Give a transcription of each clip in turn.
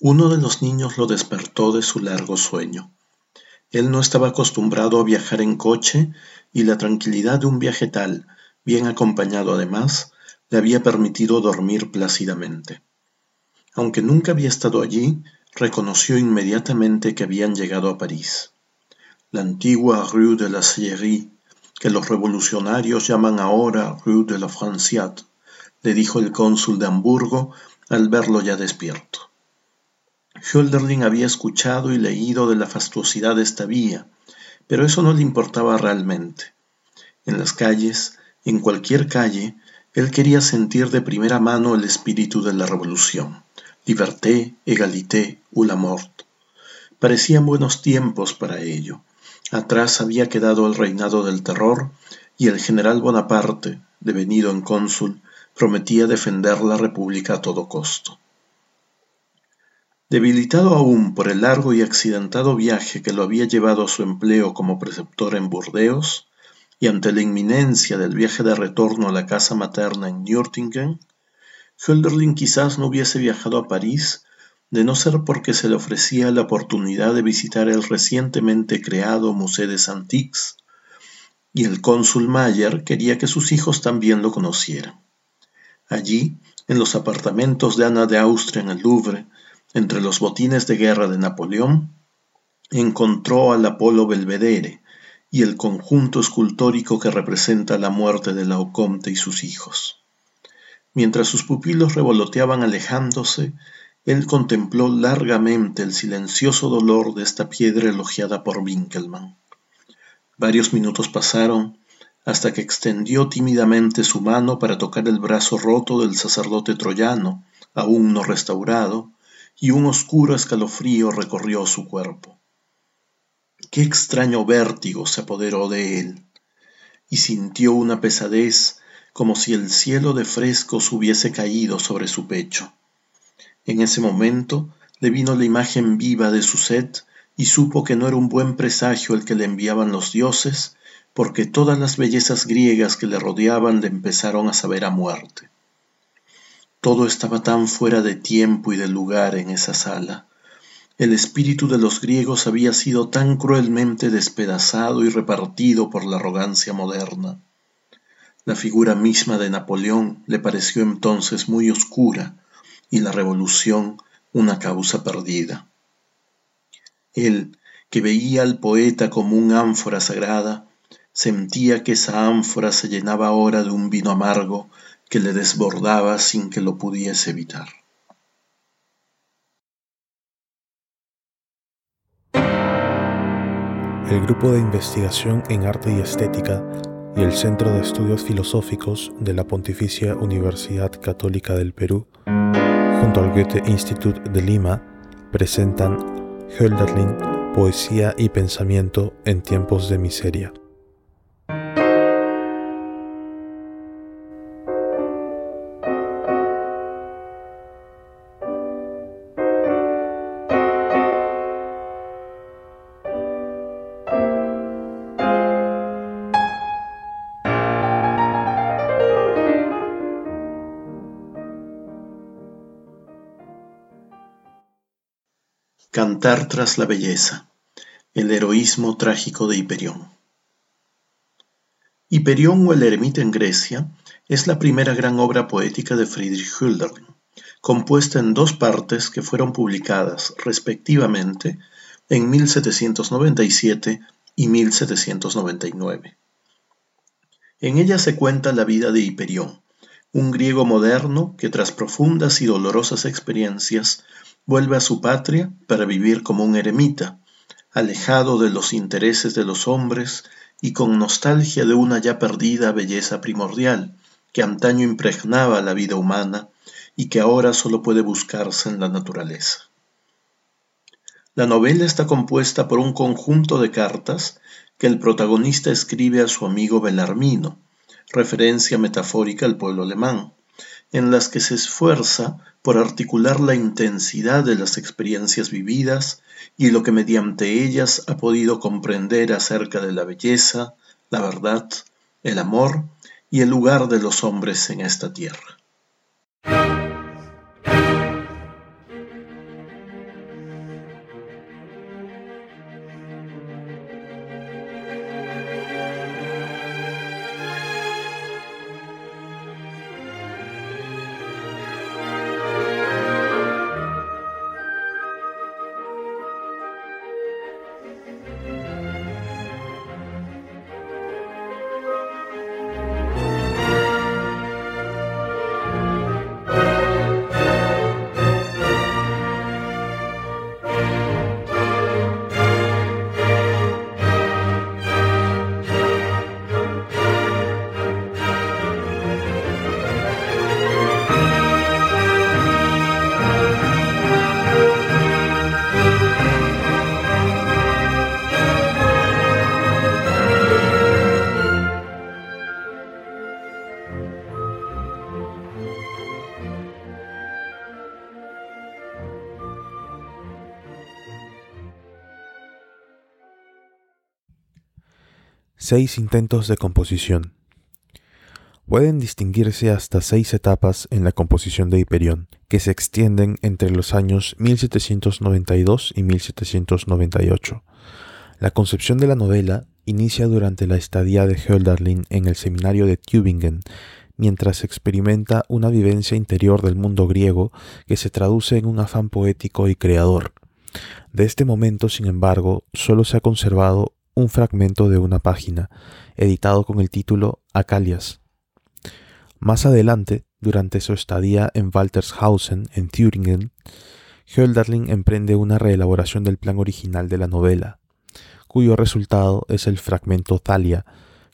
Uno de los niños lo despertó de su largo sueño. Él no estaba acostumbrado a viajar en coche y la tranquilidad de un viaje tal, bien acompañado además, le había permitido dormir plácidamente. Aunque nunca había estado allí, reconoció inmediatamente que habían llegado a París. La antigua Rue de la Sillerie, que los revolucionarios llaman ahora Rue de la Franciate, le dijo el cónsul de Hamburgo al verlo ya despierto. Hölderlin había escuchado y leído de la fastuosidad de esta vía, pero eso no le importaba realmente. En las calles, en cualquier calle, él quería sentir de primera mano el espíritu de la revolución. Liberté, égalité ou la mort. Parecían buenos tiempos para ello. Atrás había quedado el reinado del terror y el general Bonaparte, devenido en cónsul, prometía defender la república a todo costo. Debilitado aún por el largo y accidentado viaje que lo había llevado a su empleo como preceptor en Burdeos, y ante la inminencia del viaje de retorno a la casa materna en Nürtingen, Hölderlin quizás no hubiese viajado a París de no ser porque se le ofrecía la oportunidad de visitar el recientemente creado Musée des Antiques, y el cónsul Mayer quería que sus hijos también lo conocieran. Allí, en los apartamentos de Ana de Austria en el Louvre, entre los botines de guerra de Napoleón, encontró al Apolo Belvedere y el conjunto escultórico que representa la muerte de Laoconte y sus hijos. Mientras sus pupilos revoloteaban alejándose, él contempló largamente el silencioso dolor de esta piedra elogiada por Winkelmann. Varios minutos pasaron hasta que extendió tímidamente su mano para tocar el brazo roto del sacerdote troyano, aún no restaurado, y un oscuro escalofrío recorrió su cuerpo. Qué extraño vértigo se apoderó de él, y sintió una pesadez como si el cielo de frescos hubiese caído sobre su pecho. En ese momento le vino la imagen viva de su sed y supo que no era un buen presagio el que le enviaban los dioses, porque todas las bellezas griegas que le rodeaban le empezaron a saber a muerte. Todo estaba tan fuera de tiempo y de lugar en esa sala. El espíritu de los griegos había sido tan cruelmente despedazado y repartido por la arrogancia moderna. La figura misma de Napoleón le pareció entonces muy oscura y la revolución una causa perdida. Él, que veía al poeta como un ánfora sagrada, sentía que esa ánfora se llenaba ahora de un vino amargo que le desbordaba sin que lo pudiese evitar. El Grupo de Investigación en Arte y Estética y el Centro de Estudios Filosóficos de la Pontificia Universidad Católica del Perú, junto al Goethe Institut de Lima, presentan Hölderlin, Poesía y Pensamiento en tiempos de miseria. Cantar tras la belleza. El heroísmo trágico de Hiperión. Hiperión o el eremita en Grecia es la primera gran obra poética de Friedrich Hölderlin, compuesta en dos partes que fueron publicadas respectivamente en 1797 y 1799. En ella se cuenta la vida de Hiperión, un griego moderno que tras profundas y dolorosas experiencias vuelve a su patria para vivir como un eremita, alejado de los intereses de los hombres y con nostalgia de una ya perdida belleza primordial que antaño impregnaba la vida humana y que ahora solo puede buscarse en la naturaleza. La novela está compuesta por un conjunto de cartas que el protagonista escribe a su amigo Belarmino, referencia metafórica al pueblo alemán, en las que se esfuerza por articular la intensidad de las experiencias vividas y lo que mediante ellas ha podido comprender acerca de la belleza, la verdad, el amor y el lugar de los hombres en esta tierra. Seis intentos de composición. Pueden distinguirse hasta seis etapas en la composición de Hiperión, que se extienden entre los años 1792 y 1798. La concepción de la novela inicia durante la estadía de Hölderlin en el seminario de Tübingen, mientras experimenta una vivencia interior del mundo griego que se traduce en un afán poético y creador. De este momento, sin embargo, solo se ha conservado un fragmento de una página, editado con el título Acalias. Más adelante, durante su estadía en Waltershausen, en Thüringen, Hölderlin emprende una reelaboración del plan original de la novela, cuyo resultado es el fragmento Thalia,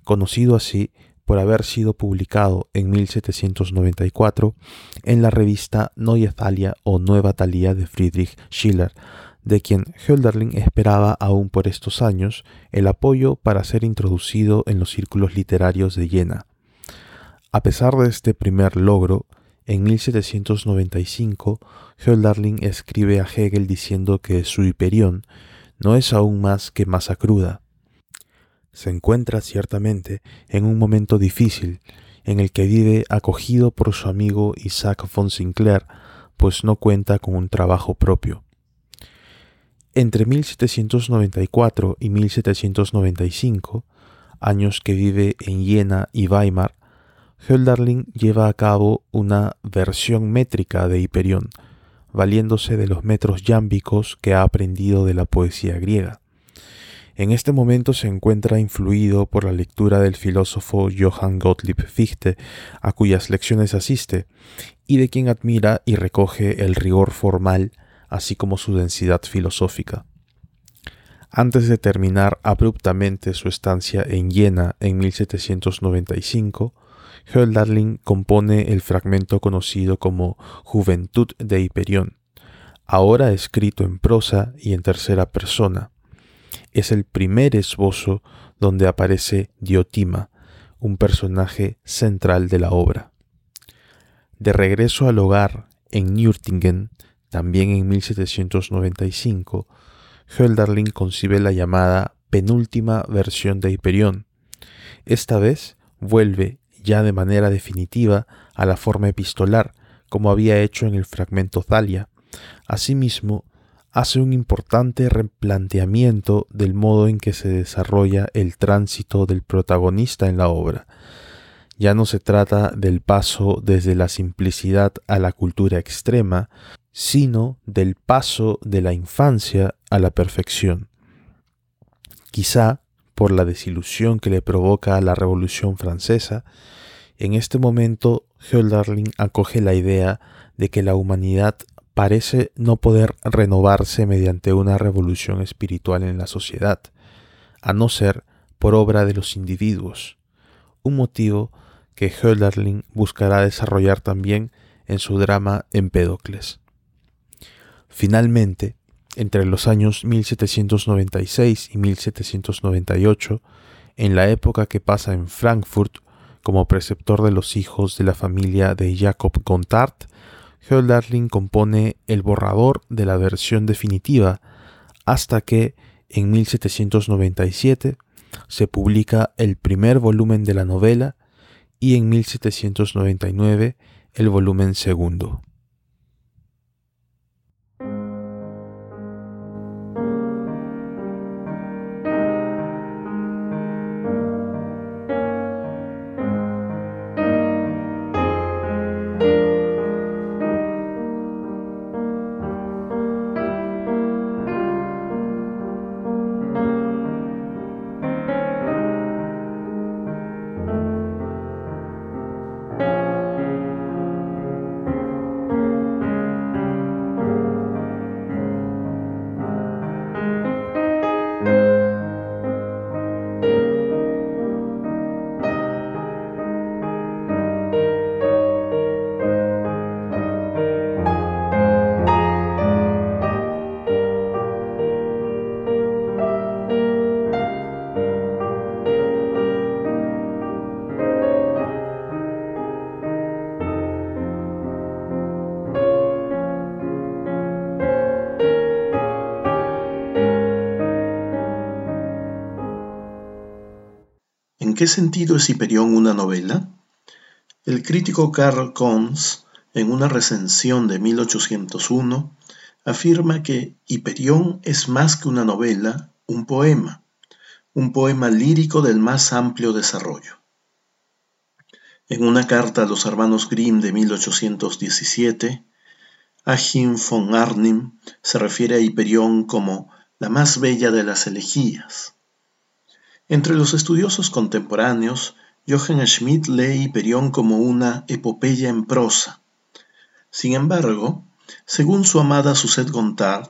conocido así por haber sido publicado en 1794 en la revista Neue Thalia o Nueva Thalia de Friedrich Schiller, de quien Hölderlin esperaba aún por estos años el apoyo para ser introducido en los círculos literarios de Jena. A pesar de este primer logro, en 1795 Hölderlin escribe a Hegel diciendo que su Hiperión no es aún más que masa cruda. Se encuentra ciertamente en un momento difícil en el que vive acogido por su amigo Isaac von Sinclair, pues no cuenta con un trabajo propio. Entre 1794 y 1795, años que vive en Jena y Weimar, Hölderlin lleva a cabo una versión métrica de Hiperión, valiéndose de los metros yámbicos que ha aprendido de la poesía griega. En este momento se encuentra influido por la lectura del filósofo Johann Gottlieb Fichte, a cuyas lecciones asiste, y de quien admira y recoge el rigor formal así como su densidad filosófica. Antes de terminar abruptamente su estancia en Jena en 1795, Hölderlin compone el fragmento conocido como Juventud de Hiperión, ahora escrito en prosa y en tercera persona. Es el primer esbozo donde aparece Diotima, un personaje central de la obra. De regreso al hogar en Nürtingen, también en 1795, Hölderlin concibe la llamada penúltima versión de Hiperión. Esta vez vuelve ya de manera definitiva a la forma epistolar, como había hecho en el fragmento Thalia. Asimismo, hace un importante replanteamiento del modo en que se desarrolla el tránsito del protagonista en la obra. Ya no se trata del paso desde la simplicidad a la cultura extrema, sino del paso de la infancia a la perfección. Quizá por la desilusión que le provoca la Revolución Francesa, en este momento Hölderlin acoge la idea de que la humanidad parece no poder renovarse mediante una revolución espiritual en la sociedad, a no ser por obra de los individuos, un motivo que Hölderlin buscará desarrollar también en su drama Empédocles. Finalmente, entre los años 1796 y 1798, en la época que pasa en Frankfurt como preceptor de los hijos de la familia de Jacob Gontard, Hölderlin compone el borrador de la versión definitiva hasta que en 1797 se publica el primer volumen de la novela y en 1799 el volumen segundo. ¿En qué sentido es Hiperión una novela? El crítico Karl Kons, en una recensión de 1801, afirma que Hiperión es más que una novela, un poema, un poema lírico del más amplio desarrollo. En una carta a los hermanos Grimm de 1817, Achim von Arnim se refiere a Hiperión como la más bella de las elegías. Entre los estudiosos contemporáneos, Johann Schmidt lee Hiperión como una epopeya en prosa. Sin embargo, según su amada Suzette Gontard,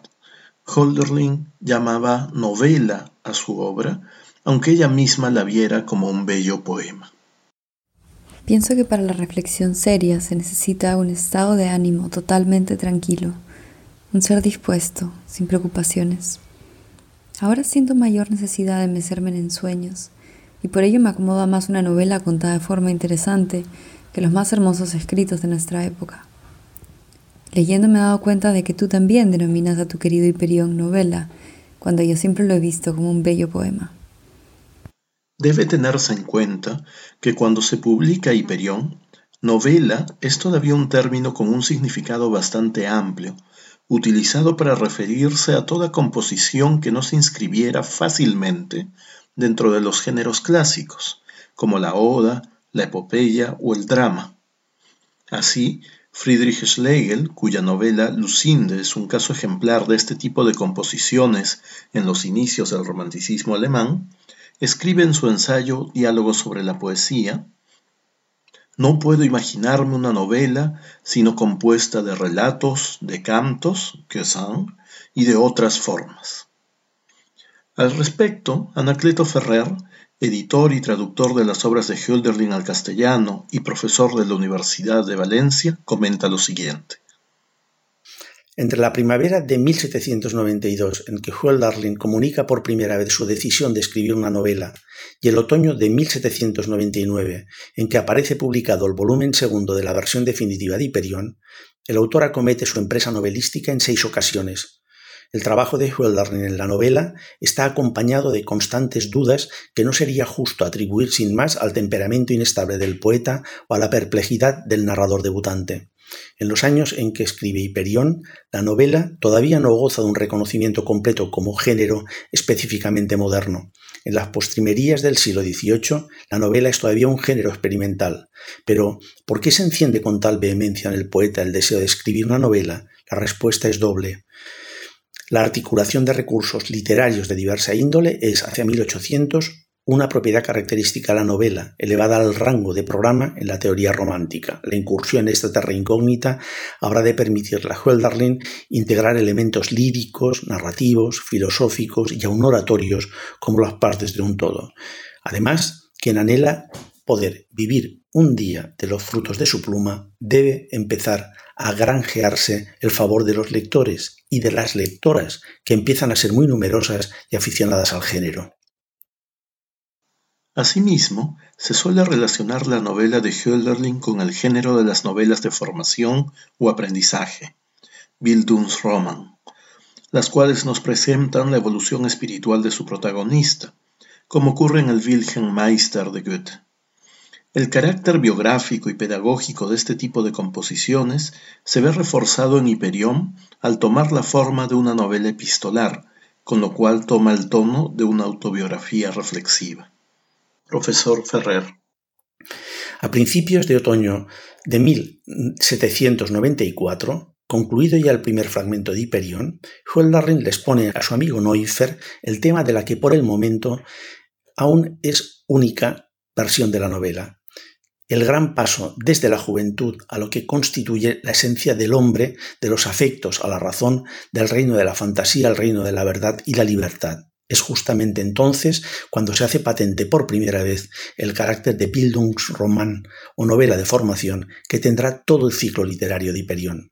Holderlin llamaba novela a su obra, aunque ella misma la viera como un bello poema. Pienso que para la reflexión seria se necesita un estado de ánimo totalmente tranquilo, un ser dispuesto, sin preocupaciones. Ahora siento mayor necesidad de mecerme en sueños, y por ello me acomoda más una novela contada de forma interesante que los más hermosos escritos de nuestra época. Leyendo me he dado cuenta de que tú también denominas a tu querido Hiperión novela, cuando yo siempre lo he visto como un bello poema. Debe tenerse en cuenta que cuando se publica Hiperión, novela es todavía un término con un significado bastante amplio, utilizado para referirse a toda composición que no se inscribiera fácilmente dentro de los géneros clásicos, como la oda, la epopeya o el drama. Así, Friedrich Schlegel, cuya novela Lucinde es un caso ejemplar de este tipo de composiciones en los inicios del romanticismo alemán, escribe en su ensayo Diálogos sobre la poesía, no puedo imaginarme una novela sino compuesta de relatos, de cantos, que son, y de otras formas. Al respecto, Anacleto Ferrer, editor y traductor de las obras de Hölderlin al castellano y profesor de la Universidad de Valencia, comenta lo siguiente. Entre la primavera de 1792, en que Hölderlin comunica por primera vez su decisión de escribir una novela, y el otoño de 1799, en que aparece publicado el volumen segundo de la versión definitiva de Hiperión, el autor acomete su empresa novelística en seis ocasiones. El trabajo de Hölderlin en la novela está acompañado de constantes dudas que no sería justo atribuir sin más al temperamento inestable del poeta o a la perplejidad del narrador debutante. En los años en que escribe Hiperión, la novela todavía no goza de un reconocimiento completo como género específicamente moderno. En las postrimerías del siglo XVIII, la novela es todavía un género experimental. Pero, ¿por qué se enciende con tal vehemencia en el poeta el deseo de escribir una novela? La respuesta es doble. La articulación de recursos literarios de diversa índole es, hacia 1800, una propiedad característica de la novela, elevada al rango de programa en la teoría romántica. La incursión en esta terra incógnita habrá de permitirle a Hölderlin integrar elementos líricos, narrativos, filosóficos y aun oratorios como las partes de un todo. Además, quien anhela poder vivir un día de los frutos de su pluma debe empezar a granjearse el favor de los lectores y de las lectoras, que empiezan a ser muy numerosas y aficionadas al género. Asimismo, se suele relacionar la novela de Hölderlin con el género de las novelas de formación o aprendizaje, Bildungsroman, las cuales nos presentan la evolución espiritual de su protagonista, como ocurre en el Wilhelm Meister de Goethe. El carácter biográfico y pedagógico de este tipo de composiciones se ve reforzado en Hiperión al tomar la forma de una novela epistolar, con lo cual toma el tono de una autobiografía reflexiva. Profesor Ferrer. A principios de otoño de 1794, concluido ya el primer fragmento de Hiperión, Hölderlin les pone a su amigo Neuffer el tema de la que por el momento aún es única versión de la novela, el gran paso desde la juventud a lo que constituye la esencia del hombre, de los afectos a la razón, del reino de la fantasía al reino de la verdad y la libertad. Es justamente entonces cuando se hace patente por primera vez el carácter de Bildungsroman o novela de formación que tendrá todo el ciclo literario de Hiperión.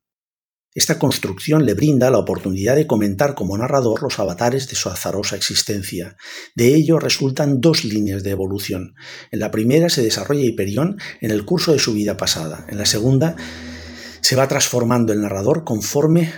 Esta construcción le brinda la oportunidad de comentar como narrador los avatares de su azarosa existencia. De ello resultan dos líneas de evolución. En la primera se desarrolla Hiperión en el curso de su vida pasada. En la segunda se va transformando el narrador conforme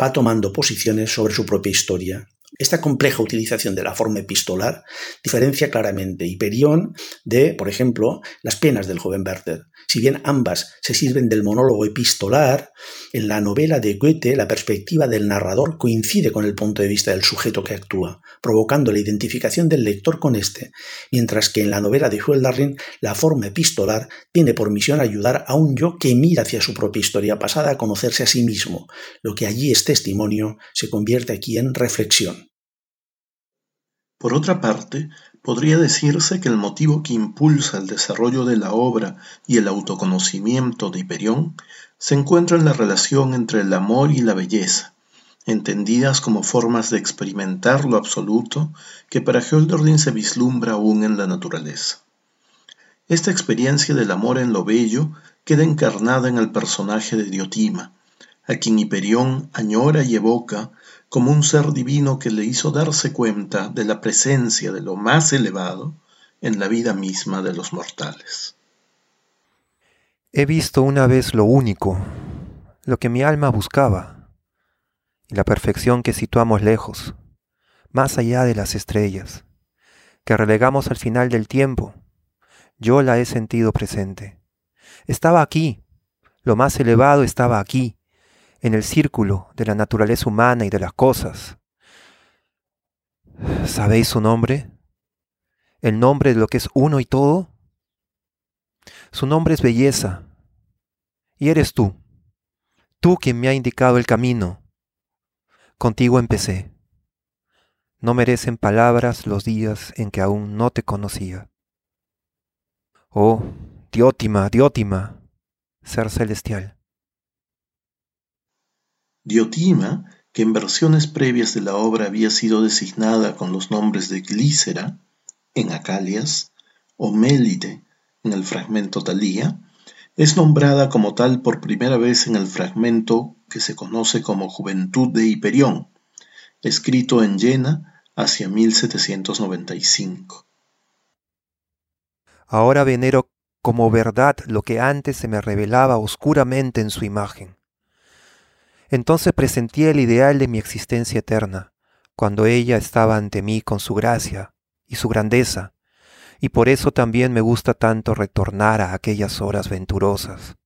va tomando posiciones sobre su propia historia. Esta compleja utilización de la forma epistolar diferencia claramente Hiperión de, por ejemplo, las penas del joven Werther. Si bien ambas se sirven del monólogo epistolar, en la novela de Goethe la perspectiva del narrador coincide con el punto de vista del sujeto que actúa, provocando la identificación del lector con éste, mientras que en la novela de Hölderlin la forma epistolar tiene por misión ayudar a un yo que mira hacia su propia historia pasada a conocerse a sí mismo. Lo que allí es testimonio se convierte aquí en reflexión. Por otra parte, podría decirse que el motivo que impulsa el desarrollo de la obra y el autoconocimiento de Hiperión se encuentra en la relación entre el amor y la belleza, entendidas como formas de experimentar lo absoluto que para Hölderlin se vislumbra aún en la naturaleza. Esta experiencia del amor en lo bello queda encarnada en el personaje de Diotima, a quien Hiperión añora y evoca como un ser divino que le hizo darse cuenta de la presencia de lo más elevado en la vida misma de los mortales. He visto una vez lo único, lo que mi alma buscaba, y la perfección que situamos lejos, más allá de las estrellas, que relegamos al final del tiempo. Yo la he sentido presente. Estaba aquí, lo más elevado estaba aquí, en el círculo de la naturaleza humana y de las cosas. ¿Sabéis su nombre? ¿El nombre de lo que es uno y todo? Su nombre es belleza. Y eres tú, tú quien me ha indicado el camino. Contigo empecé. No merecen palabras los días en que aún no te conocía. Oh, Diótima, Diótima, ser celestial. Diotima, que en versiones previas de la obra había sido designada con los nombres de Glícera, en Acalias, o Mélite, en el fragmento Talía, es nombrada como tal por primera vez en el fragmento que se conoce como Juventud de Hiperión, escrito en Jena hacia 1795. Ahora venero como verdad lo que antes se me revelaba oscuramente en su imagen. Entonces presentí el ideal de mi existencia eterna, cuando ella estaba ante mí con su gracia y su grandeza, y por eso también me gusta tanto retornar a aquellas horas venturosas,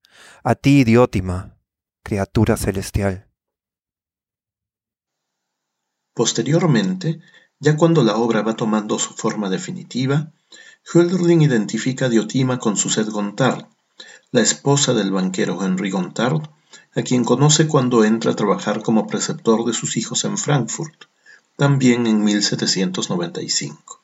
a ti, Diótima, criatura celestial. Posteriormente, ya cuando la obra va tomando su forma definitiva, Hölderlin identifica a Diotima con Suzette Gontard, la esposa del banquero Henry Gontard, a quien conoce cuando entra a trabajar como preceptor de sus hijos en Frankfurt, también en 1795.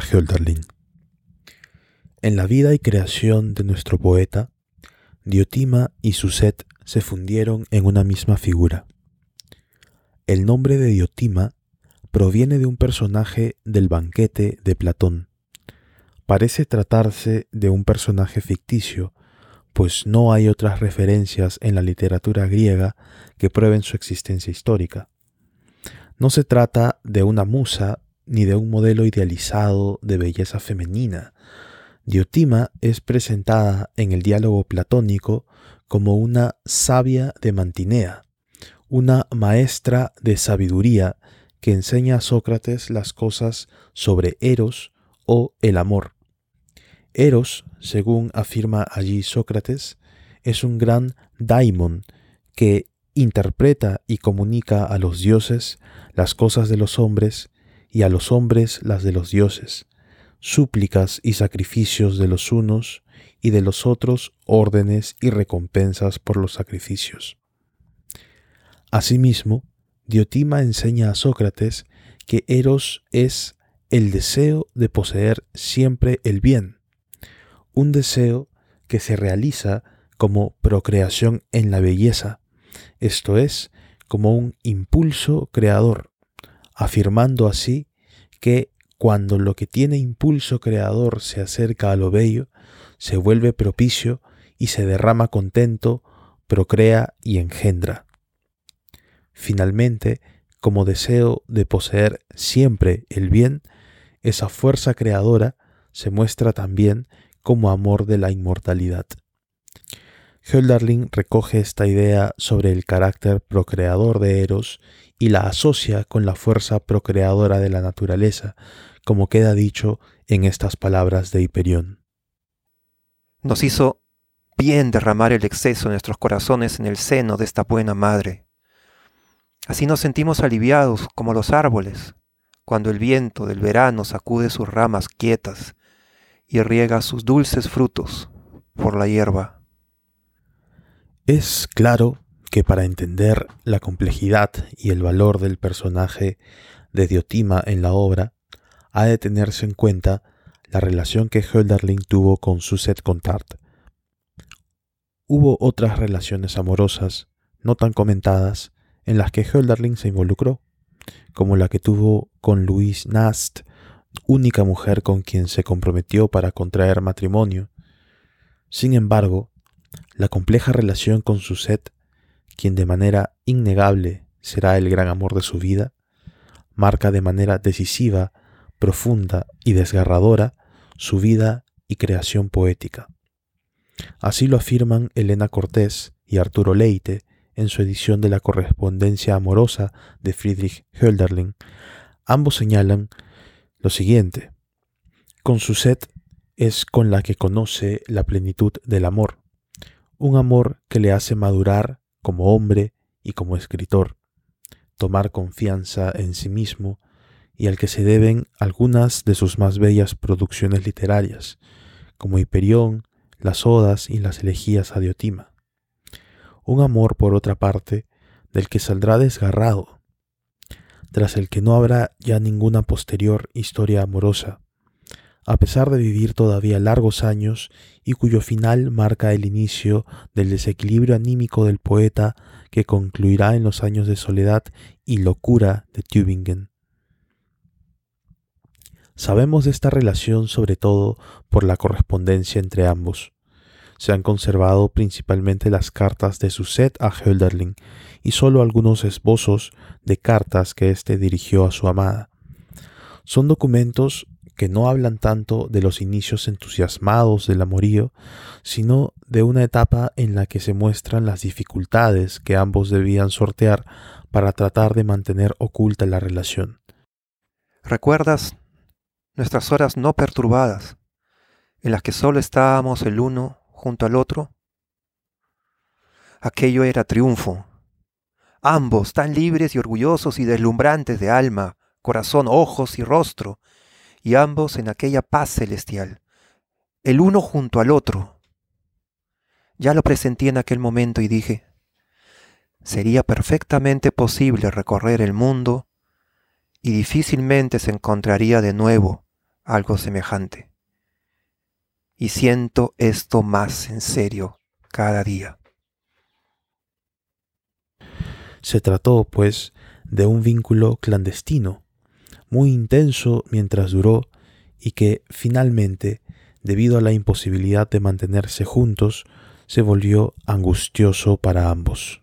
Hölderlin? En la vida y creación de nuestro poeta, Diotima y Suset se fundieron en una misma figura. El nombre de Diotima proviene de un personaje del banquete de Platón. Parece tratarse de un personaje ficticio, pues no hay otras referencias en la literatura griega que prueben su existencia histórica. No se trata de una musa ni de un modelo idealizado de belleza femenina. Diotima es presentada en el diálogo platónico como una sabia de Mantinea, una maestra de sabiduría que enseña a Sócrates las cosas sobre Eros o el amor. Eros, según afirma allí Sócrates, es un gran daimon que interpreta y comunica a los dioses las cosas de los hombres y a los hombres las de los dioses, súplicas y sacrificios de los unos y de los otros órdenes y recompensas por los sacrificios. Asimismo, Diotima enseña a Sócrates que Eros es el deseo de poseer siempre el bien, un deseo que se realiza como procreación en la belleza, esto es, como un impulso creador, afirmando así que cuando lo que tiene impulso creador se acerca a lo bello, se vuelve propicio y se derrama contento, procrea y engendra. Finalmente, como deseo de poseer siempre el bien, esa fuerza creadora se muestra también como amor de la inmortalidad. Hölderlin recoge esta idea sobre el carácter procreador de Eros y la asocia con la fuerza procreadora de la naturaleza, como queda dicho en estas palabras de Hiperión. Nos hizo bien derramar el exceso de nuestros corazones en el seno de esta buena madre. Así nos sentimos aliviados como los árboles, cuando el viento del verano sacude sus ramas quietas y riega sus dulces frutos por la hierba. Es claro que para entender la complejidad y el valor del personaje de Diotima en la obra, ha de tenerse en cuenta la relación que Hölderlin tuvo con Suzette Contart. Hubo otras relaciones amorosas, no tan comentadas, en las que Hölderlin se involucró, como la que tuvo con Louise Nast, única mujer con quien se comprometió para contraer matrimonio. Sin embargo, la compleja relación con Suzette, quien de manera innegable será el gran amor de su vida, marca de manera decisiva, profunda y desgarradora su vida y creación poética. Así lo afirman Elena Cortés y Arturo Leite en su edición de la correspondencia amorosa de Friedrich Hölderlin. Ambos señalan lo siguiente. Con Suzette es con la que conoce la plenitud del amor, un amor que le hace madurar como hombre y como escritor, tomar confianza en sí mismo y al que se deben algunas de sus más bellas producciones literarias, como Hiperión, las Odas y las elegías a Diotima. Un amor, por otra parte, del que saldrá desgarrado, tras el que no habrá ya ninguna posterior historia amorosa, a pesar de vivir todavía largos años y cuyo final marca el inicio del desequilibrio anímico del poeta que concluirá en los años de soledad y locura de Tübingen. Sabemos de esta relación sobre todo por la correspondencia entre ambos. Se han conservado principalmente las cartas de Suzette a Hölderlin y solo algunos esbozos de cartas que éste dirigió a su amada. Son documentos que no hablan tanto de los inicios entusiasmados del amorío, sino de una etapa en la que se muestran las dificultades que ambos debían sortear para tratar de mantener oculta la relación. ¿Recuerdas nuestras horas no perturbadas, en las que solo estábamos el uno junto al otro? Aquello era triunfo. Ambos tan libres y orgullosos y deslumbrantes de alma, corazón, ojos y rostro, y ambos en aquella paz celestial, el uno junto al otro. Ya lo presentí en aquel momento y dije, sería perfectamente posible recorrer el mundo y difícilmente se encontraría de nuevo algo semejante. Y siento esto más en serio cada día. Se trató, pues, de un vínculo clandestino, muy intenso mientras duró y que finalmente, debido a la imposibilidad de mantenerse juntos, se volvió angustioso para ambos.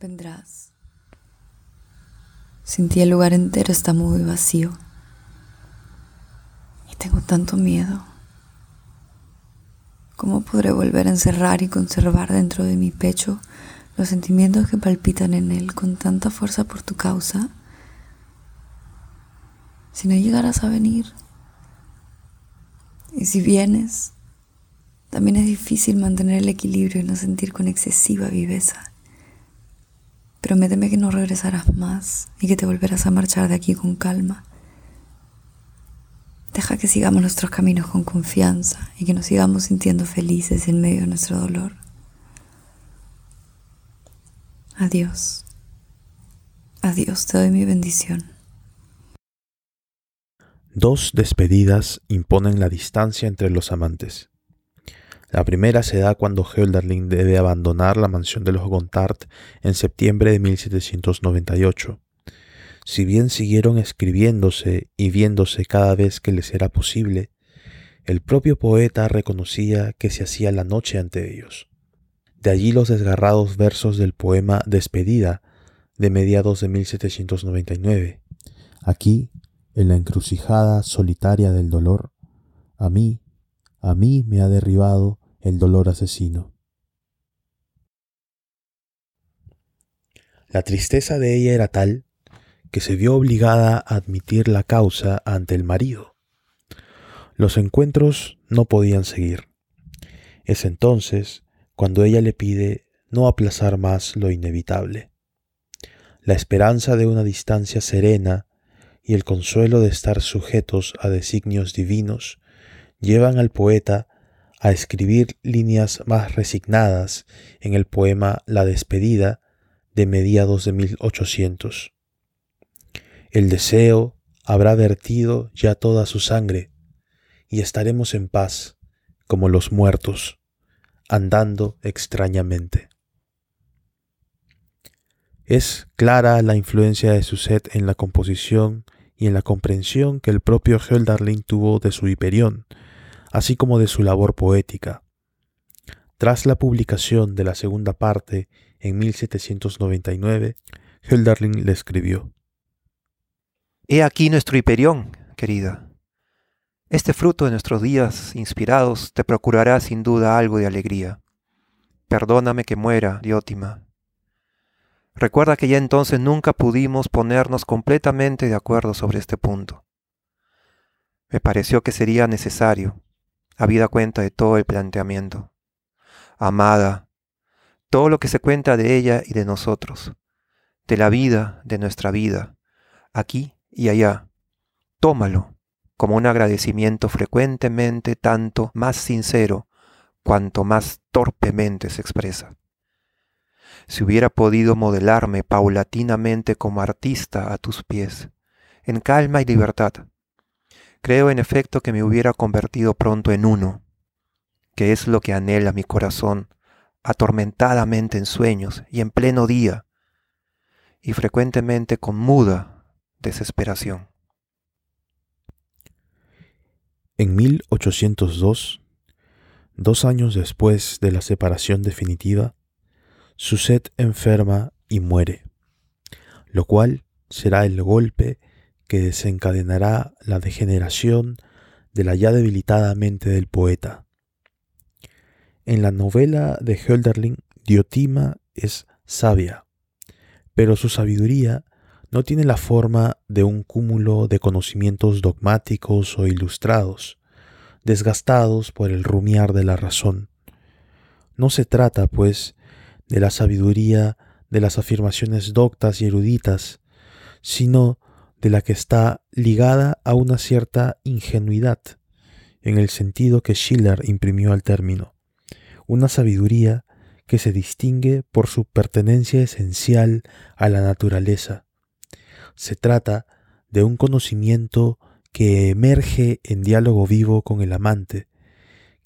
Vendrás. Sin ti el lugar entero está muy vacío. Y tengo tanto miedo. ¿Cómo podré volver a encerrar y conservar dentro de mi pecho los sentimientos que palpitan en él con tanta fuerza por tu causa? Si no llegaras a venir. Y si vienes, también es difícil mantener el equilibrio y no sentir con excesiva viveza. Prométeme que no regresarás más y que te volverás a marchar de aquí con calma. Deja que sigamos nuestros caminos con confianza y que nos sigamos sintiendo felices en medio de nuestro dolor. Adiós. Adiós, te doy mi bendición. Dos despedidas imponen la distancia entre los amantes. La primera se da cuando Hölderlin debe abandonar la mansión de los Gontard en septiembre de 1798. Si bien siguieron escribiéndose y viéndose cada vez que les era posible, el propio poeta reconocía que se hacía la noche ante ellos. De allí los desgarrados versos del poema Despedida de mediados de 1799. Aquí en la encrucijada solitaria del dolor, a mí, a mí me ha derribado el dolor asesino. La tristeza de ella era tal que se vio obligada a admitir la causa ante el marido. Los encuentros no podían seguir. Es entonces cuando ella le pide no aplazar más lo inevitable. La esperanza de una distancia serena y el consuelo de estar sujetos a designios divinos llevan al poeta a escribir líneas más resignadas en el poema La despedida de mediados de 1800. El deseo habrá vertido ya toda su sangre y estaremos en paz como los muertos, andando extrañamente. Es clara la influencia de Suzette en la composición y en la comprensión que el propio Hölderlin tuvo de su Hiperión, así como de su labor poética. Tras la publicación de la segunda parte en 1799, Hölderlin le escribió: He aquí nuestro Hiperión, querida. Este fruto de nuestros días inspirados te procurará sin duda algo de alegría. Perdóname que muera, Diótima, Recuerda que ya entonces nunca pudimos ponernos completamente de acuerdo sobre este punto. Me pareció que sería necesario, habida cuenta de todo el planteamiento. Amada, todo lo que se cuenta de ella y de nosotros, de la vida, de nuestra vida, aquí y allá, tómalo como un agradecimiento frecuentemente tanto más sincero cuanto más torpemente se expresa si hubiera podido modelarme paulatinamente como artista a tus pies, en calma y libertad. Creo en efecto que me hubiera convertido pronto en uno, que es lo que anhela mi corazón, atormentadamente en sueños y en pleno día, y frecuentemente con muda desesperación. En 1802, dos años después de la separación definitiva, Suset enferma y muere, lo cual será el golpe que desencadenará la degeneración de la ya debilitada mente del poeta. En la novela de Hölderlin, Diotima es sabia, pero su sabiduría no tiene la forma de un cúmulo de conocimientos dogmáticos o ilustrados, desgastados por el rumiar de la razón. No se trata, pues, de la sabiduría de las afirmaciones doctas y eruditas, sino de la que está ligada a una cierta ingenuidad, en el sentido que Schiller imprimió al término, una sabiduría que se distingue por su pertenencia esencial a la naturaleza. Se trata de un conocimiento que emerge en diálogo vivo con el amante,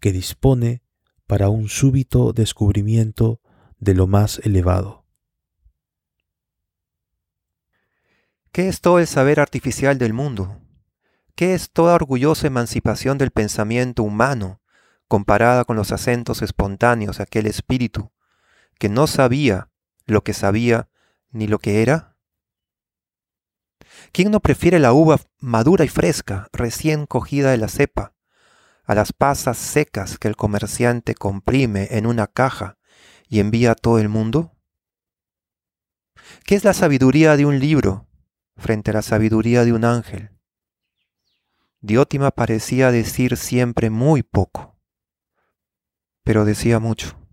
que dispone para un súbito descubrimiento de lo más elevado. ¿Qué es todo el saber artificial del mundo? ¿Qué es toda orgullosa emancipación del pensamiento humano comparada con los acentos espontáneos de aquel espíritu que no sabía lo que sabía ni lo que era? ¿Quién no prefiere la uva madura y fresca, recién cogida de la cepa, a las pasas secas que el comerciante comprime en una caja y envía a todo el mundo? ¿Qué es la sabiduría de un libro frente a la sabiduría de un ángel? Diótima parecía decir siempre muy poco, pero decía mucho.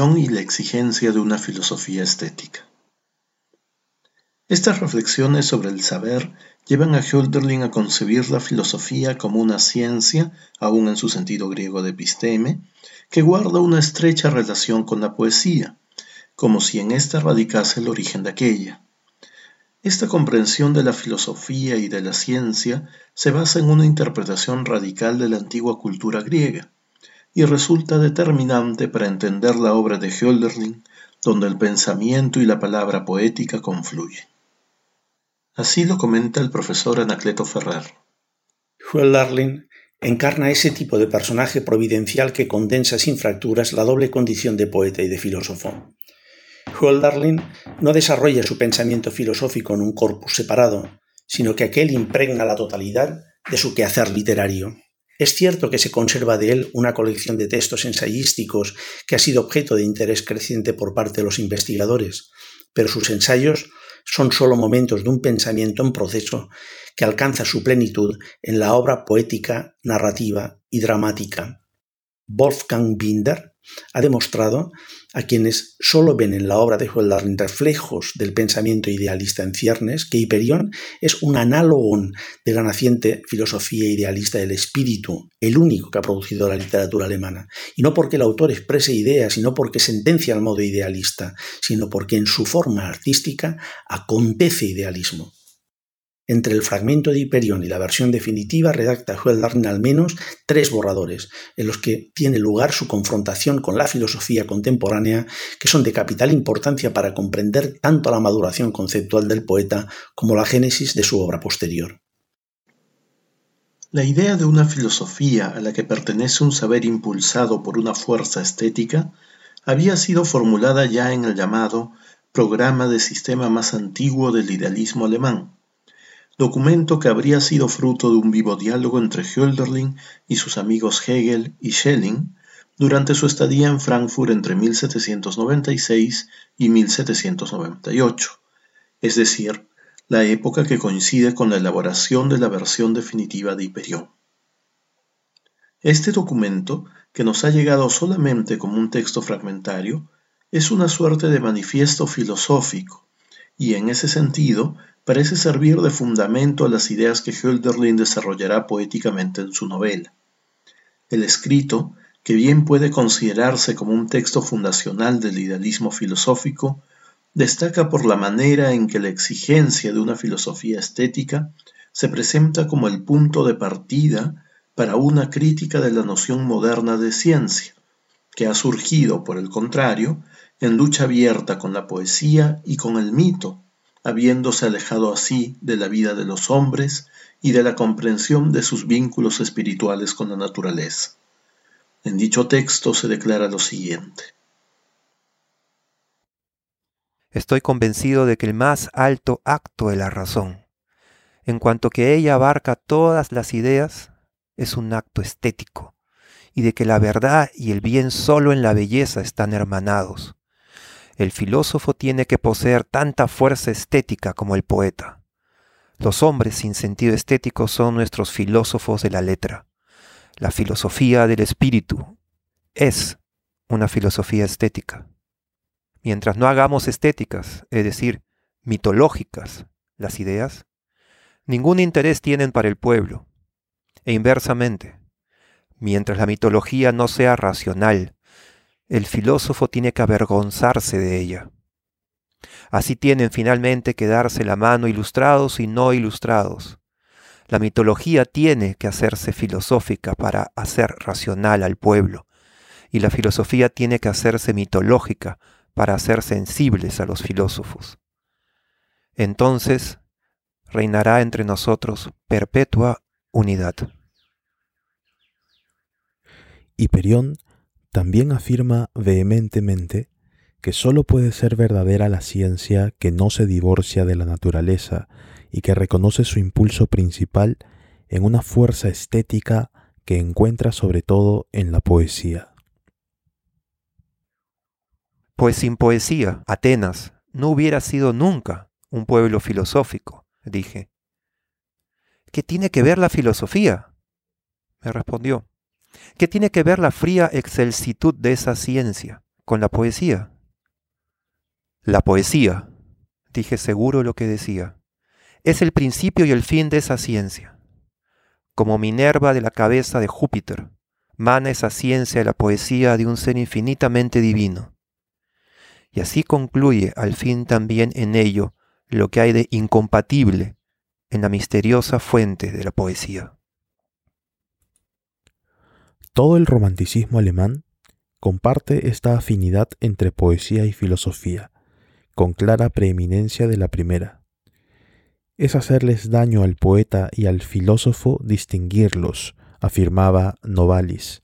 Y la exigencia de una filosofía estética. Estas reflexiones sobre el saber llevan a Hölderlin a concebir la filosofía como una ciencia, aún en su sentido griego de episteme, que guarda una estrecha relación con la poesía, como si en ésta radicase el origen de aquella. Esta comprensión de la filosofía y de la ciencia se basa en una interpretación radical de la antigua cultura griega, y resulta determinante para entender la obra de Hölderlin, donde el pensamiento y la palabra poética confluyen. Así lo comenta el profesor Anacleto Ferrer. Hölderlin encarna ese tipo de personaje providencial que condensa sin fracturas la doble condición de poeta y de filósofo. Hölderlin no desarrolla su pensamiento filosófico en un corpus separado, sino que aquel impregna la totalidad de su quehacer literario. Es cierto que se conserva de él una colección de textos ensayísticos que ha sido objeto de interés creciente por parte de los investigadores, pero sus ensayos son sólo momentos de un pensamiento en proceso que alcanza su plenitud en la obra poética, narrativa y dramática. Wolfgang Binder ha demostrado a quienes solo ven en la obra de Hölderlin reflejos del pensamiento idealista en ciernes que Hiperión es un análogo de la naciente filosofía idealista del espíritu, el único que ha producido la literatura alemana. Y no porque el autor exprese ideas, y no porque sentencia al modo idealista, sino porque en su forma artística acontece idealismo. Entre el fragmento de Hiperión y la versión definitiva redacta Hölderlin al menos tres borradores, en los que tiene lugar su confrontación con la filosofía contemporánea, que son de capital importancia para comprender tanto la maduración conceptual del poeta como la génesis de su obra posterior. La idea de una filosofía a la que pertenece un saber impulsado por una fuerza estética había sido formulada ya en el llamado Programa de Sistema más antiguo del idealismo alemán, documento que habría sido fruto de un vivo diálogo entre Hölderlin y sus amigos Hegel y Schelling durante su estadía en Frankfurt entre 1796 y 1798, es decir, la época que coincide con la elaboración de la versión definitiva de Hiperión. Este documento, que nos ha llegado solamente como un texto fragmentario, es una suerte de manifiesto filosófico, y en ese sentido parece servir de fundamento a las ideas que Hölderlin desarrollará poéticamente en su novela. El escrito, que bien puede considerarse como un texto fundacional del idealismo filosófico, destaca por la manera en que la exigencia de una filosofía estética se presenta como el punto de partida para una crítica de la noción moderna de ciencia, que ha surgido, por el contrario, en lucha abierta con la poesía y con el mito, habiéndose alejado así de la vida de los hombres y de la comprensión de sus vínculos espirituales con la naturaleza. En dicho texto se declara lo siguiente. Estoy convencido de que el más alto acto de la razón, en cuanto que ella abarca todas las ideas, es un acto estético, y de que la verdad y el bien solo en la belleza están hermanados el filósofo tiene que poseer tanta fuerza estética como el poeta. Los hombres sin sentido estético son nuestros filósofos de la letra. La filosofía del espíritu es una filosofía estética. Mientras no hagamos estéticas, es decir, mitológicas, las ideas, ningún interés tienen para el pueblo. E inversamente, Mientras la mitología no sea racional, el filósofo tiene que avergonzarse de ella. Así tienen finalmente que darse la mano ilustrados y no ilustrados. La mitología tiene que hacerse filosófica para hacer racional al pueblo, y la filosofía tiene que hacerse mitológica para hacer sensibles a los filósofos. Entonces reinará entre nosotros perpetua unidad. Hiperión también afirma vehementemente que sólo puede ser verdadera la ciencia que no se divorcia de la naturaleza y que reconoce su impulso principal en una fuerza estética que encuentra sobre todo en la poesía. Pues sin poesía, Atenas no hubiera sido nunca un pueblo filosófico, dije. ¿Qué tiene que ver la filosofía? Me respondió. ¿Qué tiene que ver la fría excelsitud de esa ciencia con la poesía? La poesía, dije seguro lo que decía, es el principio y el fin de esa ciencia. Como Minerva de la cabeza de Júpiter, mana esa ciencia de la poesía de un ser infinitamente divino. Y así concluye al fin también en ello lo que hay de incompatible en la misteriosa fuente de la poesía. Todo el romanticismo alemán comparte esta afinidad entre poesía y filosofía, con clara preeminencia de la primera. Es hacerles daño al poeta y al filósofo distinguirlos, afirmaba Novalis,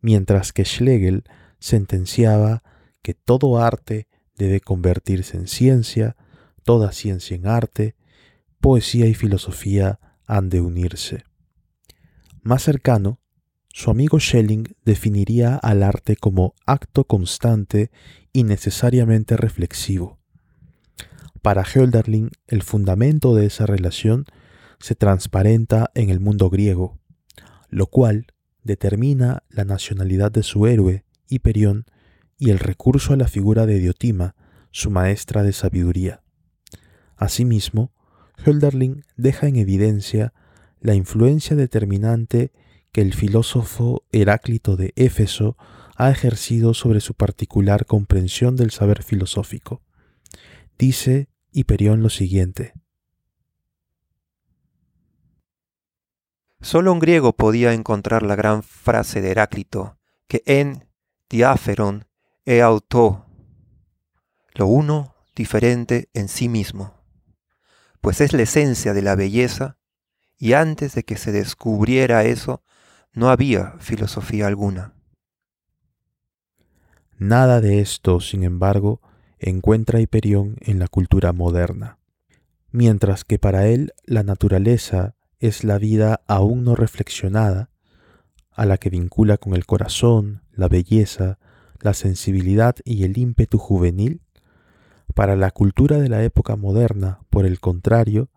mientras que Schlegel sentenciaba que todo arte debe convertirse en ciencia, toda ciencia en arte, poesía y filosofía han de unirse. Más cercano, su amigo Schelling definiría al arte como acto constante y necesariamente reflexivo, para Hölderlin, el fundamento de esa relación se transparenta en el mundo griego, lo cual determina la nacionalidad de su héroe, Hiperión, y el recurso a la figura de Diotima, su maestra de sabiduría. Asimismo, Hölderlin deja en evidencia la influencia determinante que el filósofo Heráclito de Éfeso ha ejercido sobre su particular comprensión del saber filosófico. Dice Hiperión lo siguiente. Solo un griego podía encontrar la gran frase de Heráclito, que en diáferon e auto, lo uno diferente en sí mismo, pues es la esencia de la belleza, y antes de que se descubriera eso, no había filosofía alguna. Nada de esto, sin embargo, encuentra Hiperión en la cultura moderna, mientras que para él la naturaleza es la vida aún no reflexionada, a la que vincula con el corazón, la belleza, la sensibilidad y el ímpetu juvenil, para la cultura de la época moderna, por el contrario,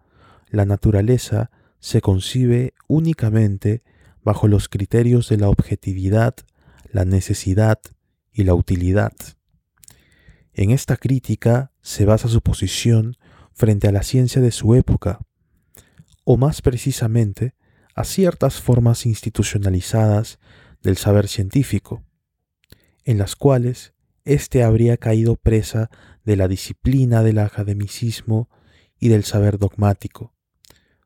la naturaleza se concibe únicamente bajo los criterios de la objetividad, la necesidad y la utilidad. En esta crítica se basa su posición frente a la ciencia de su época, o más precisamente a ciertas formas institucionalizadas del saber científico, en las cuales éste habría caído presa de la disciplina del academicismo y del saber dogmático,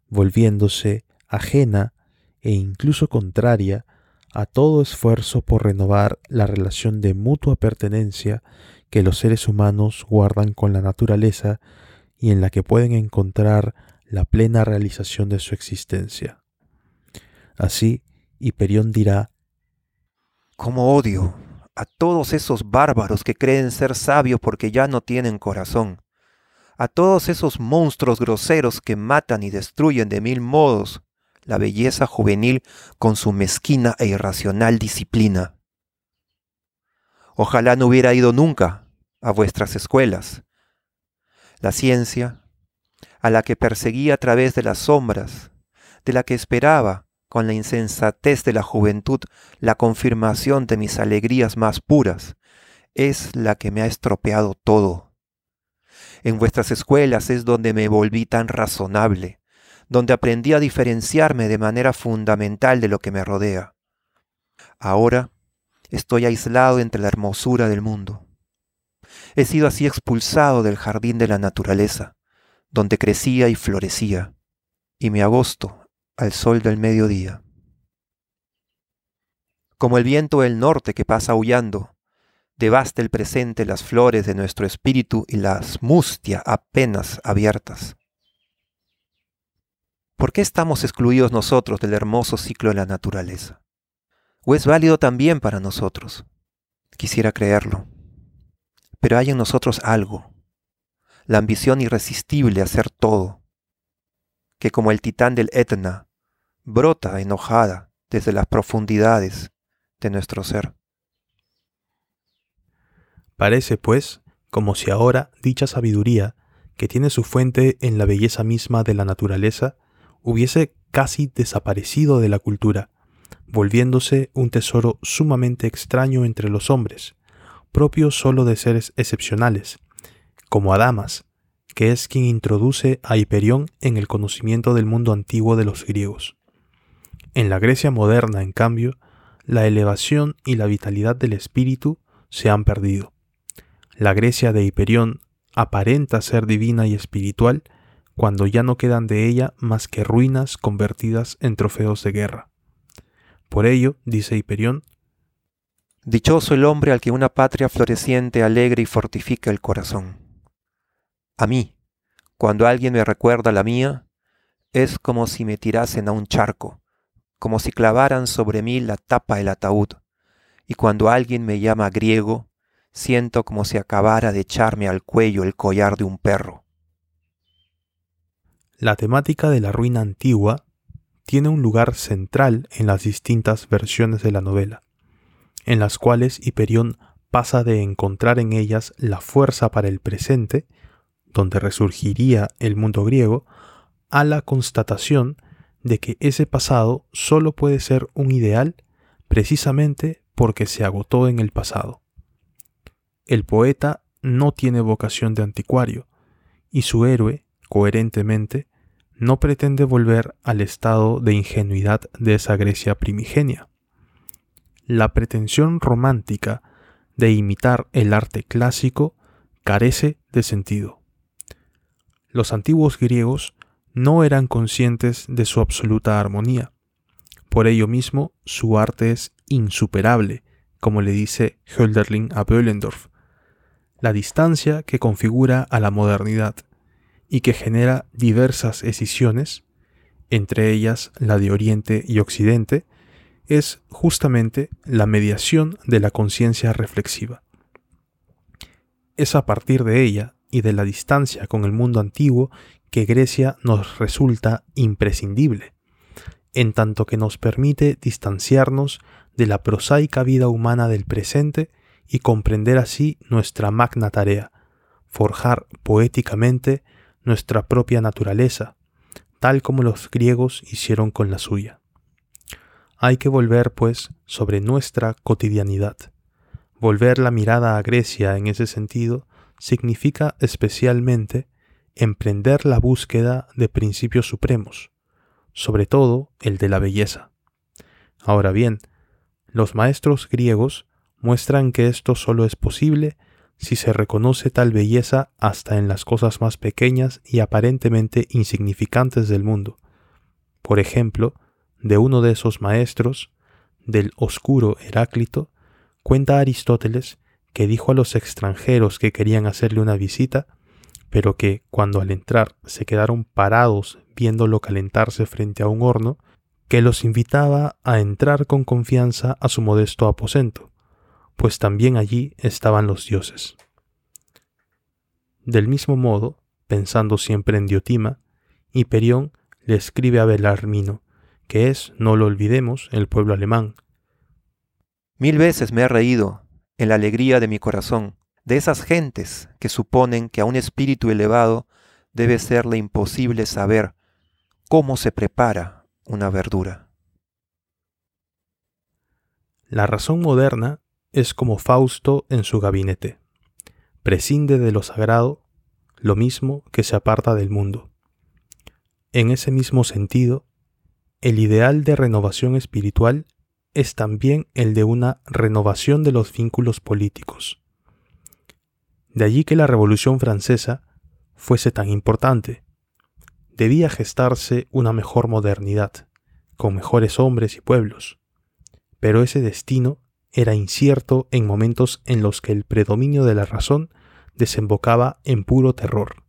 volviéndose ajena e incluso contraria a todo esfuerzo por renovar la relación de mutua pertenencia que los seres humanos guardan con la naturaleza y en la que pueden encontrar la plena realización de su existencia. Así, Hiperión dirá, ¿Cómo odio a todos esos bárbaros que creen ser sabios porque ya no tienen corazón? A todos esos monstruos groseros que matan y destruyen de mil modos la belleza juvenil con su mezquina e irracional disciplina. Ojalá no hubiera ido nunca a vuestras escuelas. La ciencia, a la que perseguía a través de las sombras, de la que esperaba con la insensatez de la juventud la confirmación de mis alegrías más puras, es la que me ha estropeado todo. En vuestras escuelas es donde me volví tan razonable, donde aprendí a diferenciarme de manera fundamental de lo que me rodea. Ahora estoy aislado entre la hermosura del mundo. He sido así expulsado del jardín de la naturaleza, donde crecía y florecía, y me agosto al sol del mediodía. Como el viento del norte que pasa aullando, devasta el presente las flores de nuestro espíritu y las mustia apenas abiertas. ¿Por qué estamos excluidos nosotros del hermoso ciclo de la naturaleza? ¿O es válido también para nosotros? Quisiera creerlo. Pero hay en nosotros algo, la ambición irresistible a hacer todo, que como el titán del Etna, brota enojada desde las profundidades de nuestro ser. Parece, pues, como si ahora dicha sabiduría, que tiene su fuente en la belleza misma de la naturaleza, hubiese casi desaparecido de la cultura, volviéndose un tesoro sumamente extraño entre los hombres, propio solo de seres excepcionales, como Adamas, que es quien introduce a Hiperión en el conocimiento del mundo antiguo de los griegos. En la Grecia moderna, en cambio, la elevación y la vitalidad del espíritu se han perdido. La Grecia de Hiperión aparenta ser divina y espiritual cuando ya no quedan de ella más que ruinas convertidas en trofeos de guerra. Por ello, dice Hiperión, Dichoso el hombre al que una patria floreciente alegra y fortifica el corazón. A mí, cuando alguien me recuerda la mía, es como si me tirasen a un charco, como si clavaran sobre mí la tapa del ataúd, y cuando alguien me llama griego, siento como si acabara de echarme al cuello el collar de un perro. La temática de la ruina antigua tiene un lugar central en las distintas versiones de la novela en las cuales Hiperión pasa de encontrar en ellas la fuerza para el presente, donde resurgiría el mundo griego, a la constatación de que ese pasado solo puede ser un ideal precisamente porque se agotó en el pasado. El poeta no tiene vocación de anticuario, y su héroe, coherentemente, no pretende volver al estado de ingenuidad de esa Grecia primigenia la pretensión romántica de imitar el arte clásico carece de sentido. Los antiguos griegos no eran conscientes de su absoluta armonía. Por ello mismo, su arte es insuperable, como le dice Hölderlin a Böllendorf. La distancia que configura a la modernidad y que genera diversas escisiones, entre ellas la de Oriente y Occidente, es justamente la mediación de la conciencia reflexiva. Es a partir de ella y de la distancia con el mundo antiguo que Grecia nos resulta imprescindible, en tanto que nos permite distanciarnos de la prosaica vida humana del presente y comprender así nuestra magna tarea, forjar poéticamente nuestra propia naturaleza, tal como los griegos hicieron con la suya. Hay que volver, pues, sobre nuestra cotidianidad. Volver la mirada a Grecia en ese sentido significa especialmente emprender la búsqueda de principios supremos, sobre todo el de la belleza. Ahora bien, los maestros griegos muestran que esto solo es posible si se reconoce tal belleza hasta en las cosas más pequeñas y aparentemente insignificantes del mundo. Por ejemplo, de uno de esos maestros, del oscuro Heráclito, cuenta Aristóteles que dijo a los extranjeros que querían hacerle una visita, pero que cuando al entrar se quedaron parados viéndolo calentarse frente a un horno, que los invitaba a entrar con confianza a su modesto aposento, pues también allí estaban los dioses. Del mismo modo, pensando siempre en Diotima, Hiperión le escribe a Belarmino que es, no lo olvidemos, el pueblo alemán. Mil veces me he reído, en la alegría de mi corazón, de esas gentes que suponen que a un espíritu elevado debe serle imposible saber cómo se prepara una verdura. La razón moderna es como Fausto en su gabinete. Prescinde de lo sagrado, lo mismo que se aparta del mundo. En ese mismo sentido, el ideal de renovación espiritual es también el de una renovación de los vínculos políticos. De allí que la Revolución Francesa fuese tan importante. Debía gestarse una mejor modernidad, con mejores hombres y pueblos. Pero ese destino era incierto en momentos en los que el predominio de la razón desembocaba en puro terror,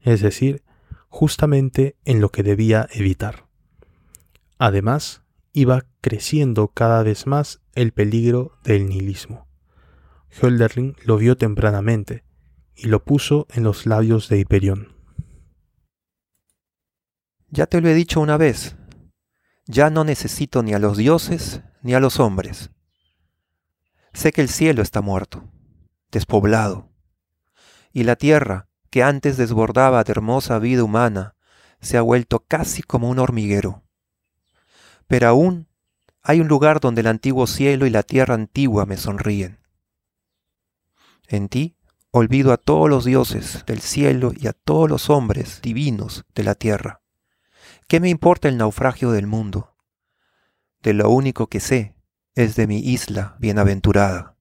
es decir, justamente en lo que debía evitar. Además, iba creciendo cada vez más el peligro del nihilismo. Hölderlin lo vio tempranamente y lo puso en los labios de Hiperión. Ya te lo he dicho una vez, ya no necesito ni a los dioses ni a los hombres. Sé que el cielo está muerto, despoblado, y la tierra, que antes desbordaba de hermosa vida humana, se ha vuelto casi como un hormiguero. Pero aún hay un lugar donde el antiguo cielo y la tierra antigua me sonríen. En ti olvido a todos los dioses del cielo y a todos los hombres divinos de la tierra. ¿Qué me importa el naufragio del mundo? De lo único que sé es de mi isla bienaventurada.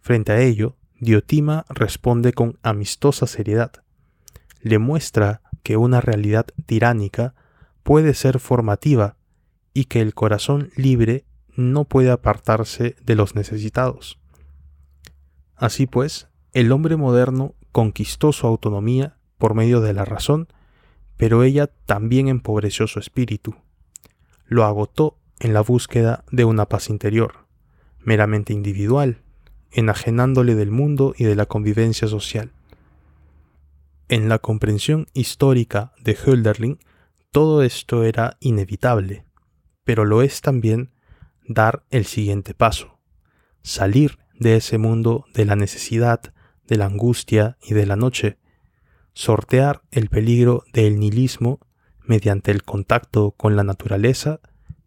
Frente a ello, Diotima responde con amistosa seriedad. Le muestra que una realidad tiránica puede ser formativa y que el corazón libre no puede apartarse de los necesitados. Así pues, el hombre moderno conquistó su autonomía por medio de la razón, pero ella también empobreció su espíritu. Lo agotó en la búsqueda de una paz interior, meramente individual, enajenándole del mundo y de la convivencia social. En la comprensión histórica de Hölderlin, todo esto era inevitable, pero lo es también dar el siguiente paso, salir de ese mundo de la necesidad, de la angustia y de la noche, sortear el peligro del nihilismo mediante el contacto con la naturaleza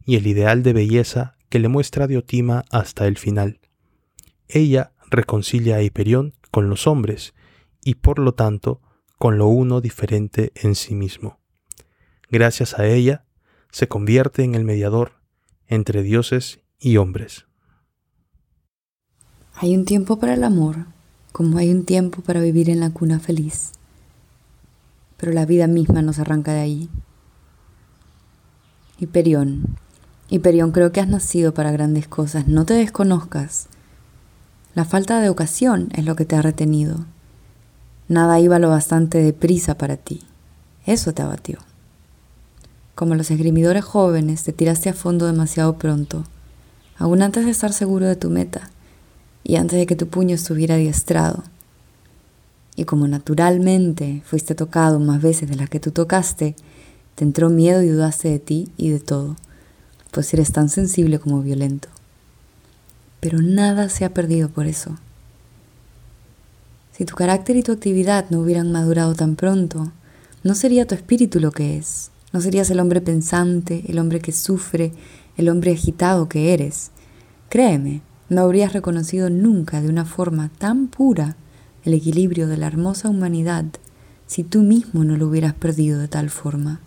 y el ideal de belleza que le muestra Diotima hasta el final. Ella reconcilia a Hiperión con los hombres y por lo tanto con lo uno diferente en sí mismo. Gracias a ella, se convierte en el mediador entre dioses y hombres. Hay un tiempo para el amor, como hay un tiempo para vivir en la cuna feliz. Pero la vida misma nos arranca de ahí. Hiperión, Hiperión, creo que has nacido para grandes cosas, no te desconozcas. La falta de ocasión es lo que te ha retenido. Nada iba lo bastante deprisa para ti. Eso te abatió. Como los esgrimidores jóvenes, te tiraste a fondo demasiado pronto, aún antes de estar seguro de tu meta y antes de que tu puño estuviera adiestrado. Y como naturalmente fuiste tocado más veces de las que tú tocaste, te entró miedo y dudaste de ti y de todo, pues eres tan sensible como violento pero nada se ha perdido por eso. Si tu carácter y tu actividad no hubieran madurado tan pronto, no sería tu espíritu lo que es, no serías el hombre pensante, el hombre que sufre, el hombre agitado que eres. Créeme, no habrías reconocido nunca de una forma tan pura el equilibrio de la hermosa humanidad si tú mismo no lo hubieras perdido de tal forma.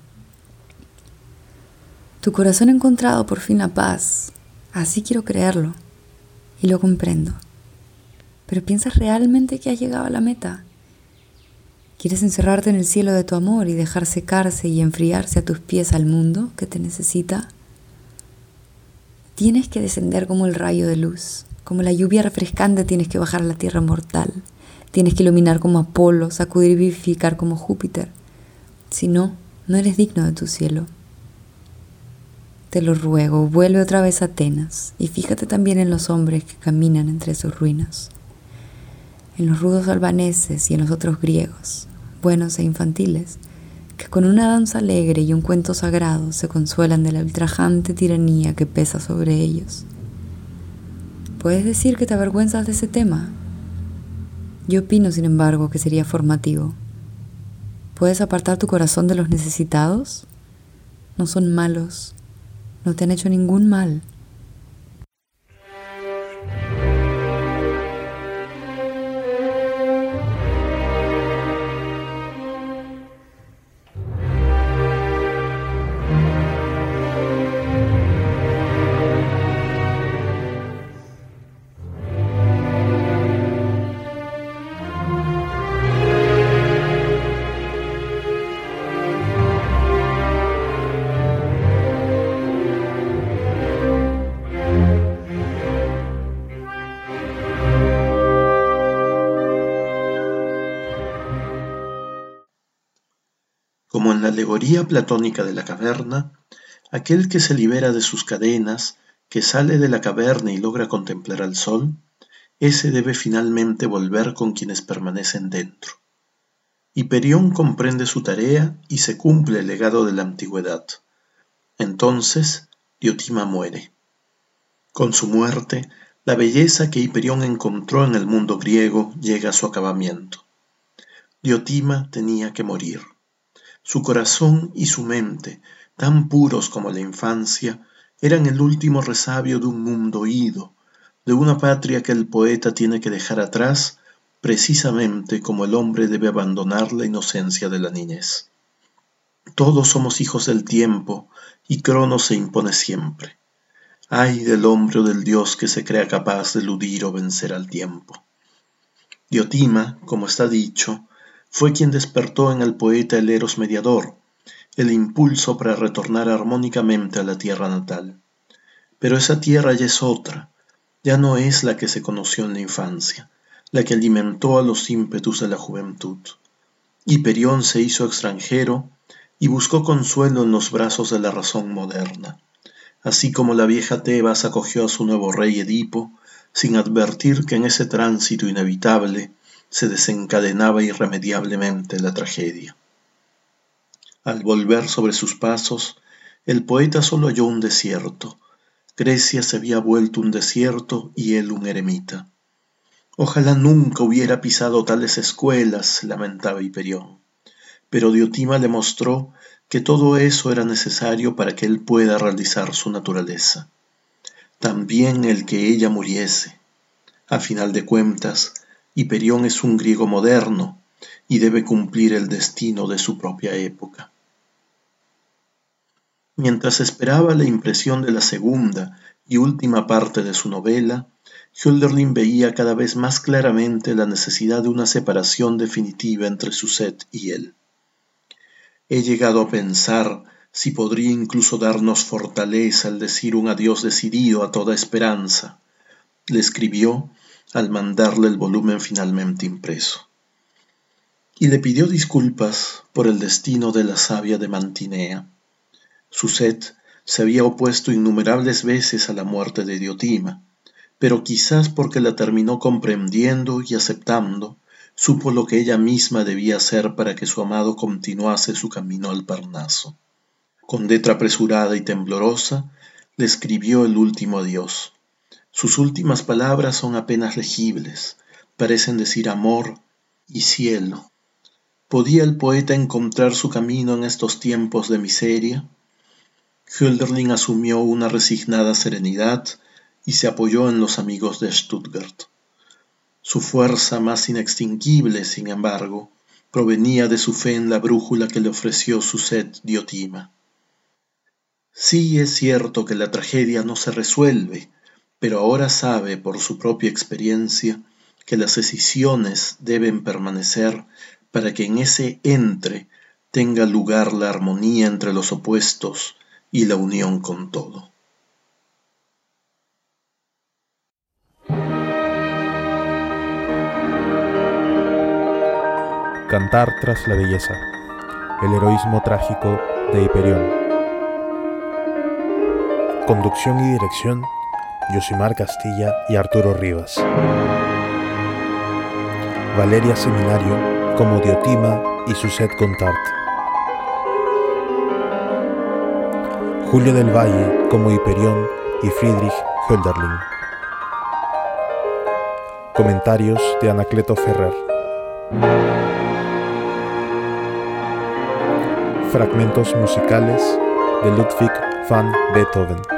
Tu corazón ha encontrado por fin la paz, así quiero creerlo y lo comprendo. Pero ¿piensas realmente que has llegado a la meta? ¿Quieres encerrarte en el cielo de tu amor y dejar secarse y enfriarse a tus pies al mundo que te necesita? Tienes que descender como el rayo de luz, como la lluvia refrescante tienes que bajar a la tierra mortal, tienes que iluminar como Apolo, sacudir y vivificar como Júpiter. Si no, no eres digno de tu cielo. Te lo ruego, vuelve otra vez a Atenas y fíjate también en los hombres que caminan entre sus ruinas, en los rudos albaneses y en los otros griegos, buenos e infantiles, que con una danza alegre y un cuento sagrado se consuelan de la ultrajante tiranía que pesa sobre ellos. ¿Puedes decir que te avergüenzas de ese tema? Yo opino, sin embargo, que sería formativo. ¿Puedes apartar tu corazón de los necesitados? No son malos, no te han hecho ningún mal. La alegoría platónica de la caverna, aquel que se libera de sus cadenas, que sale de la caverna y logra contemplar al sol, ese debe finalmente volver con quienes permanecen dentro. Hiperión comprende su tarea y se cumple el legado de la antigüedad. Entonces, Diotima muere. Con su muerte, la belleza que Hiperión encontró en el mundo griego llega a su acabamiento. Diotima tenía que morir. Su corazón y su mente, tan puros como la infancia, eran el último resabio de un mundo ido, de una patria que el poeta tiene que dejar atrás, precisamente como el hombre debe abandonar la inocencia de la niñez. Todos somos hijos del tiempo y Cronos se impone siempre. Ay del hombre o del dios que se crea capaz de eludir o vencer al tiempo. Diotima, como está dicho, fue quien despertó en el poeta el eros mediador, el impulso para retornar armónicamente a la tierra natal. Pero esa tierra ya es otra, ya no es la que se conoció en la infancia, la que alimentó a los ímpetus de la juventud. Hiperión se hizo extranjero y buscó consuelo en los brazos de la razón moderna, así como la vieja Tebas acogió a su nuevo rey Edipo, sin advertir que en ese tránsito inevitable se desencadenaba irremediablemente la tragedia. Al volver sobre sus pasos, el poeta solo halló un desierto. Grecia se había vuelto un desierto y él un eremita. Ojalá nunca hubiera pisado tales escuelas, lamentaba Hiperión. Pero Diotima le mostró que todo eso era necesario para que él pueda realizar su naturaleza. También el que ella muriese. A final de cuentas, Hiperión es un griego moderno y debe cumplir el destino de su propia época. Mientras esperaba la impresión de la segunda y última parte de su novela, Hölderlin veía cada vez más claramente la necesidad de una separación definitiva entre Suzette y él. He llegado a pensar si podría incluso darnos fortaleza al decir un adiós decidido a toda esperanza, le escribió al mandarle el volumen finalmente impreso. Y le pidió disculpas por el destino de la sabia de Mantinea. Suset se había opuesto innumerables veces a la muerte de Diotima, pero quizás porque la terminó comprendiendo y aceptando, supo lo que ella misma debía hacer para que su amado continuase su camino al Parnaso. Con letra apresurada y temblorosa, le escribió el último adiós, sus últimas palabras son apenas legibles, parecen decir amor y cielo. ¿Podía el poeta encontrar su camino en estos tiempos de miseria? Hölderlin asumió una resignada serenidad y se apoyó en los amigos de Stuttgart. Su fuerza más inextinguible, sin embargo, provenía de su fe en la brújula que le ofreció su sed Diotima. Sí es cierto que la tragedia no se resuelve, pero ahora sabe por su propia experiencia que las decisiones deben permanecer para que en ese entre tenga lugar la armonía entre los opuestos y la unión con todo. Cantar tras la belleza. El heroísmo trágico de Hiperión. Conducción y dirección Yosimar Castilla y Arturo Rivas. Valeria Seminario como Diotima y Suzette Contart. Julio del Valle como Hiperión y Friedrich Hölderlin. Comentarios de Anacleto Ferrer. Fragmentos musicales de Ludwig van Beethoven.